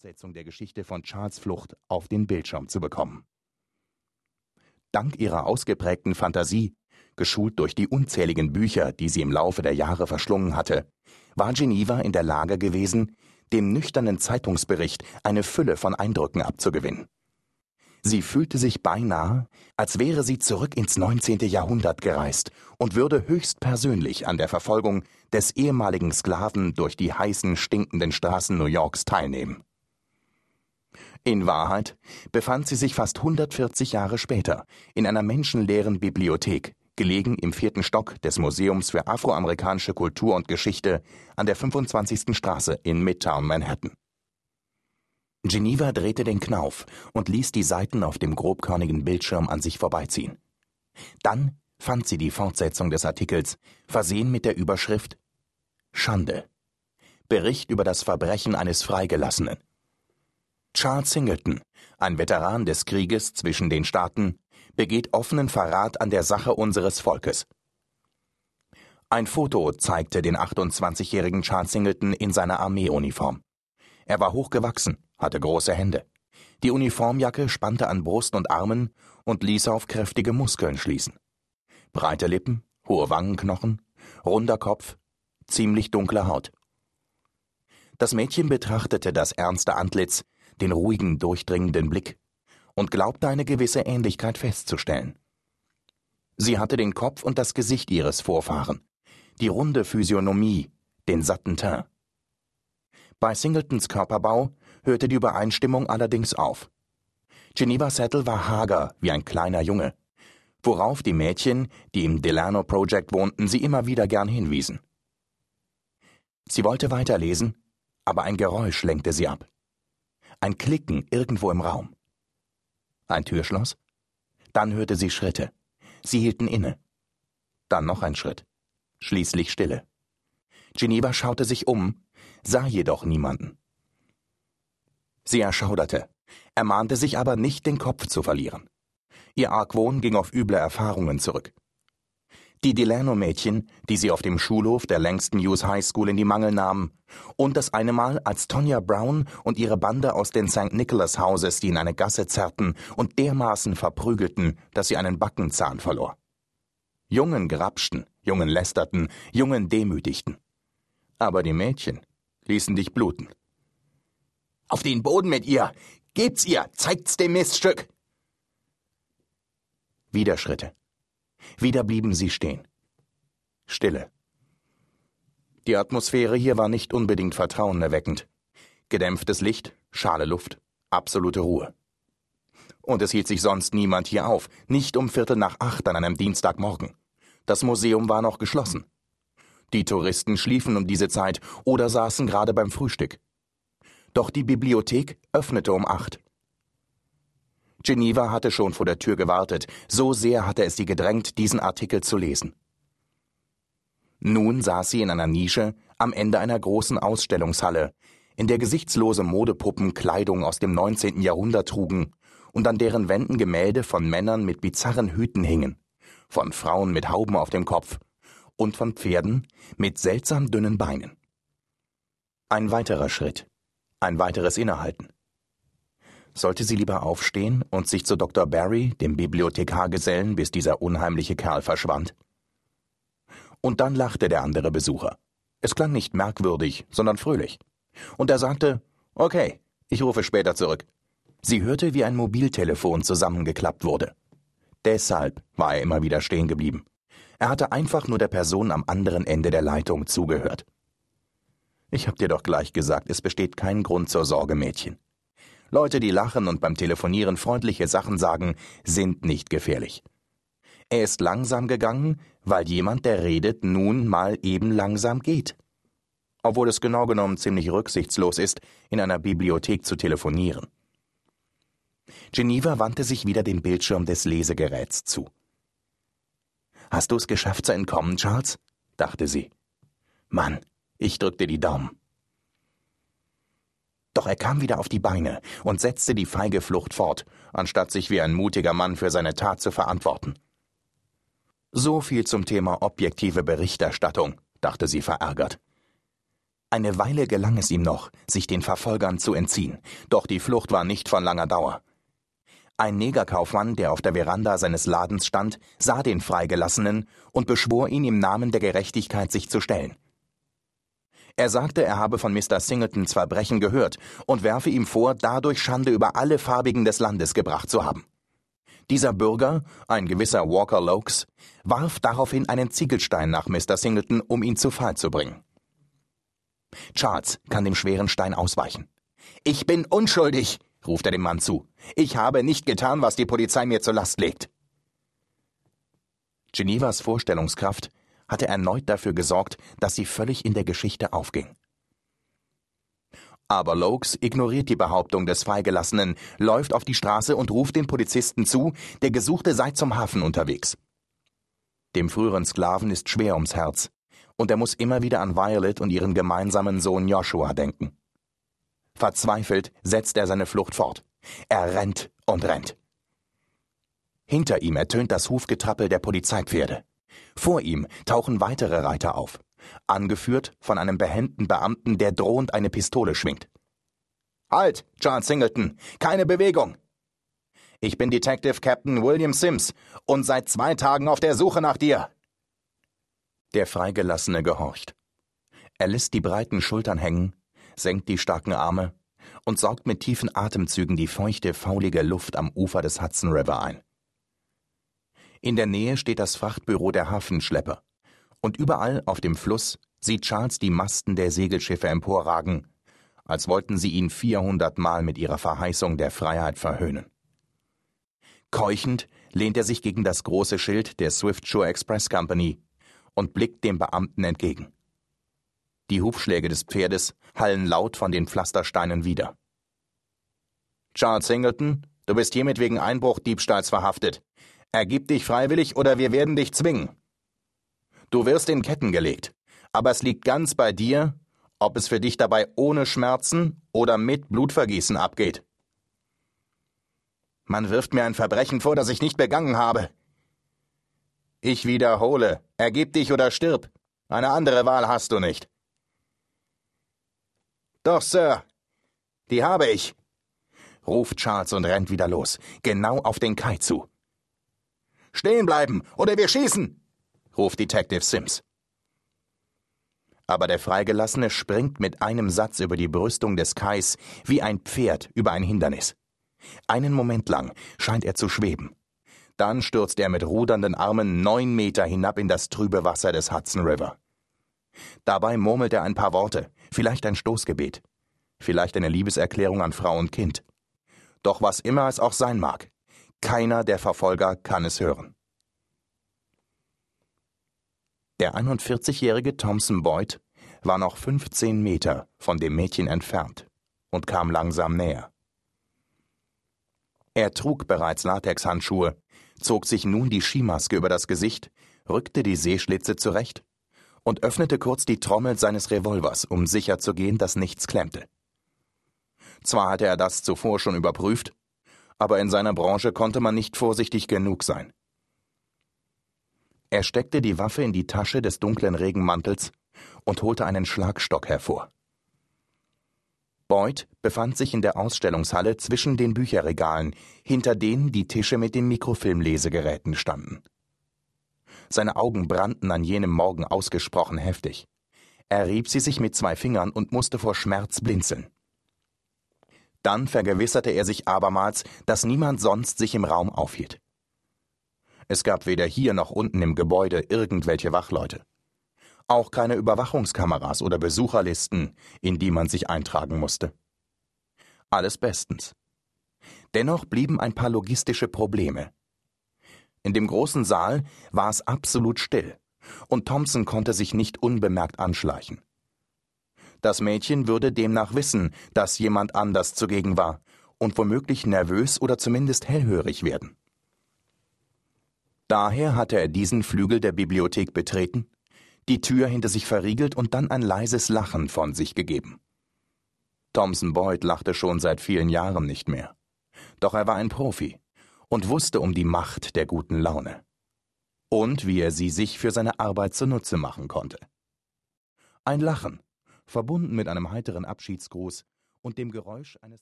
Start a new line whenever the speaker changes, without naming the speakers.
Fortsetzung der Geschichte von Charles Flucht auf den Bildschirm zu bekommen. Dank ihrer ausgeprägten Fantasie, geschult durch die unzähligen Bücher, die sie im Laufe der Jahre verschlungen hatte, war Geneva in der Lage gewesen, dem nüchternen Zeitungsbericht eine Fülle von Eindrücken abzugewinnen. Sie fühlte sich beinahe, als wäre sie zurück ins 19. Jahrhundert gereist und würde höchstpersönlich an der Verfolgung des ehemaligen Sklaven durch die heißen, stinkenden Straßen New Yorks teilnehmen. In Wahrheit befand sie sich fast 140 Jahre später in einer menschenleeren Bibliothek, gelegen im vierten Stock des Museums für afroamerikanische Kultur und Geschichte an der 25. Straße in Midtown Manhattan. Geneva drehte den Knauf und ließ die Seiten auf dem grobkörnigen Bildschirm an sich vorbeiziehen. Dann fand sie die Fortsetzung des Artikels, versehen mit der Überschrift Schande. Bericht über das Verbrechen eines Freigelassenen. Charles Singleton, ein Veteran des Krieges zwischen den Staaten, begeht offenen Verrat an der Sache unseres Volkes. Ein Foto zeigte den 28-jährigen Charles Singleton in seiner Armeeuniform. Er war hochgewachsen, hatte große Hände. Die Uniformjacke spannte an Brust und Armen und ließ auf kräftige Muskeln schließen. Breite Lippen, hohe Wangenknochen, runder Kopf, ziemlich dunkle Haut. Das Mädchen betrachtete das ernste Antlitz, den ruhigen, durchdringenden Blick und glaubte eine gewisse Ähnlichkeit festzustellen. Sie hatte den Kopf und das Gesicht ihres Vorfahren, die runde Physiognomie, den satten Teint. Bei Singletons Körperbau hörte die Übereinstimmung allerdings auf. Geneva Settle war hager wie ein kleiner Junge, worauf die Mädchen, die im Delano Project wohnten, sie immer wieder gern hinwiesen. Sie wollte weiterlesen, aber ein Geräusch lenkte sie ab. Ein Klicken irgendwo im Raum. Ein Türschloss? Dann hörte sie Schritte. Sie hielten inne. Dann noch ein Schritt. Schließlich Stille. Geneva schaute sich um, sah jedoch niemanden. Sie erschauderte, ermahnte sich aber nicht, den Kopf zu verlieren. Ihr Argwohn ging auf üble Erfahrungen zurück. Die Delano-Mädchen, die sie auf dem Schulhof der Langston Hughes High School in die Mangel nahmen, und das eine Mal, als Tonya Brown und ihre Bande aus den St. Nicholas Houses die in eine Gasse zerrten und dermaßen verprügelten, dass sie einen Backenzahn verlor. Jungen grapschten, Jungen lästerten, Jungen demütigten. Aber die Mädchen ließen dich bluten. Auf den Boden mit ihr! Gebt's ihr! Zeigt's dem Miststück! Wieder Schritte. Wieder blieben sie stehen. Stille. Die Atmosphäre hier war nicht unbedingt vertrauenerweckend. Gedämpftes Licht, schale Luft, absolute Ruhe. Und es hielt sich sonst niemand hier auf, nicht um Viertel nach acht an einem Dienstagmorgen. Das Museum war noch geschlossen. Die Touristen schliefen um diese Zeit oder saßen gerade beim Frühstück. Doch die Bibliothek öffnete um acht. Geneva hatte schon vor der Tür gewartet, so sehr hatte es sie gedrängt, diesen Artikel zu lesen. Nun saß sie in einer Nische am Ende einer großen Ausstellungshalle, in der gesichtslose Modepuppen Kleidung aus dem 19. Jahrhundert trugen und an deren Wänden Gemälde von Männern mit bizarren Hüten hingen, von Frauen mit Hauben auf dem Kopf und von Pferden mit seltsam dünnen Beinen. Ein weiterer Schritt, ein weiteres Innehalten. Sollte sie lieber aufstehen und sich zu Dr. Barry, dem Bibliothekar, gesellen, bis dieser unheimliche Kerl verschwand? Und dann lachte der andere Besucher. Es klang nicht merkwürdig, sondern fröhlich. Und er sagte, okay, ich rufe später zurück. Sie hörte, wie ein Mobiltelefon zusammengeklappt wurde. Deshalb war er immer wieder stehen geblieben. Er hatte einfach nur der Person am anderen Ende der Leitung zugehört. Ich hab dir doch gleich gesagt, es besteht kein Grund zur Sorge, Mädchen. Leute, die lachen und beim Telefonieren freundliche Sachen sagen, sind nicht gefährlich. Er ist langsam gegangen, weil jemand, der redet, nun mal eben langsam geht. Obwohl es genau genommen ziemlich rücksichtslos ist, in einer Bibliothek zu telefonieren. Geneva wandte sich wieder dem Bildschirm des Lesegeräts zu. Hast du es geschafft zu entkommen, Charles? dachte sie. Mann, ich drückte die Daumen. Doch er kam wieder auf die Beine und setzte die feige Flucht fort, anstatt sich wie ein mutiger Mann für seine Tat zu verantworten. So viel zum Thema objektive Berichterstattung, dachte sie verärgert. Eine Weile gelang es ihm noch, sich den Verfolgern zu entziehen, doch die Flucht war nicht von langer Dauer. Ein Negerkaufmann, der auf der Veranda seines Ladens stand, sah den Freigelassenen und beschwor ihn im Namen der Gerechtigkeit, sich zu stellen. Er sagte, er habe von Mr. Singletons Verbrechen gehört und werfe ihm vor, dadurch Schande über alle Farbigen des Landes gebracht zu haben. Dieser Bürger, ein gewisser Walker Lokes, warf daraufhin einen Ziegelstein nach Mr. Singleton, um ihn zu Fall zu bringen. Charles kann dem schweren Stein ausweichen. Ich bin unschuldig, ruft er dem Mann zu. Ich habe nicht getan, was die Polizei mir zur Last legt. Genevas Vorstellungskraft hatte erneut dafür gesorgt, dass sie völlig in der Geschichte aufging. Aber Lokes ignoriert die Behauptung des Freigelassenen, läuft auf die Straße und ruft den Polizisten zu, der Gesuchte sei zum Hafen unterwegs. Dem früheren Sklaven ist schwer ums Herz, und er muss immer wieder an Violet und ihren gemeinsamen Sohn Joshua denken. Verzweifelt setzt er seine Flucht fort. Er rennt und rennt. Hinter ihm ertönt das Hufgetrappel der Polizeipferde. Vor ihm tauchen weitere Reiter auf, angeführt von einem behenden Beamten, der drohend eine Pistole schwingt. Halt, John Singleton, keine Bewegung! Ich bin Detective Captain William Sims und seit zwei Tagen auf der Suche nach dir. Der Freigelassene gehorcht. Er lässt die breiten Schultern hängen, senkt die starken Arme und saugt mit tiefen Atemzügen die feuchte, faulige Luft am Ufer des Hudson River ein. In der Nähe steht das Frachtbüro der Hafenschlepper. Und überall auf dem Fluss sieht Charles die Masten der Segelschiffe emporragen, als wollten sie ihn vierhundertmal mit ihrer Verheißung der Freiheit verhöhnen. Keuchend lehnt er sich gegen das große Schild der Swift Shore Express Company und blickt dem Beamten entgegen. Die Hufschläge des Pferdes hallen laut von den Pflastersteinen wieder. Charles Singleton, du bist hiermit wegen Einbruchdiebstahls verhaftet. Ergib dich freiwillig oder wir werden dich zwingen. Du wirst in Ketten gelegt, aber es liegt ganz bei dir, ob es für dich dabei ohne Schmerzen oder mit Blutvergießen abgeht. Man wirft mir ein Verbrechen vor, das ich nicht begangen habe. Ich wiederhole, ergib dich oder stirb. Eine andere Wahl hast du nicht. Doch, Sir, die habe ich, ruft Charles und rennt wieder los, genau auf den Kai zu. Stehen bleiben, oder wir schießen! ruft Detective Sims. Aber der Freigelassene springt mit einem Satz über die Brüstung des Kais wie ein Pferd über ein Hindernis. Einen Moment lang scheint er zu schweben. Dann stürzt er mit rudernden Armen neun Meter hinab in das trübe Wasser des Hudson River. Dabei murmelt er ein paar Worte, vielleicht ein Stoßgebet, vielleicht eine Liebeserklärung an Frau und Kind. Doch was immer es auch sein mag, keiner der Verfolger kann es hören. Der 41-jährige Thompson Boyd war noch 15 Meter von dem Mädchen entfernt und kam langsam näher. Er trug bereits Latexhandschuhe, zog sich nun die Skimaske über das Gesicht, rückte die Seeschlitze zurecht und öffnete kurz die Trommel seines Revolvers, um sicherzugehen, dass nichts klemmte. Zwar hatte er das zuvor schon überprüft, aber in seiner Branche konnte man nicht vorsichtig genug sein. Er steckte die Waffe in die Tasche des dunklen Regenmantels und holte einen Schlagstock hervor. Boyd befand sich in der Ausstellungshalle zwischen den Bücherregalen, hinter denen die Tische mit den Mikrofilmlesegeräten standen. Seine Augen brannten an jenem Morgen ausgesprochen heftig. Er rieb sie sich mit zwei Fingern und musste vor Schmerz blinzeln. Dann vergewisserte er sich abermals, dass niemand sonst sich im Raum aufhielt. Es gab weder hier noch unten im Gebäude irgendwelche Wachleute. Auch keine Überwachungskameras oder Besucherlisten, in die man sich eintragen musste. Alles bestens. Dennoch blieben ein paar logistische Probleme. In dem großen Saal war es absolut still, und Thompson konnte sich nicht unbemerkt anschleichen. Das Mädchen würde demnach wissen, dass jemand anders zugegen war und womöglich nervös oder zumindest hellhörig werden. Daher hatte er diesen Flügel der Bibliothek betreten, die Tür hinter sich verriegelt und dann ein leises Lachen von sich gegeben. Thomson Boyd lachte schon seit vielen Jahren nicht mehr. Doch er war ein Profi und wusste um die Macht der guten Laune. Und wie er sie sich für seine Arbeit zunutze machen konnte. Ein Lachen, verbunden mit einem heiteren Abschiedsgruß und dem Geräusch eines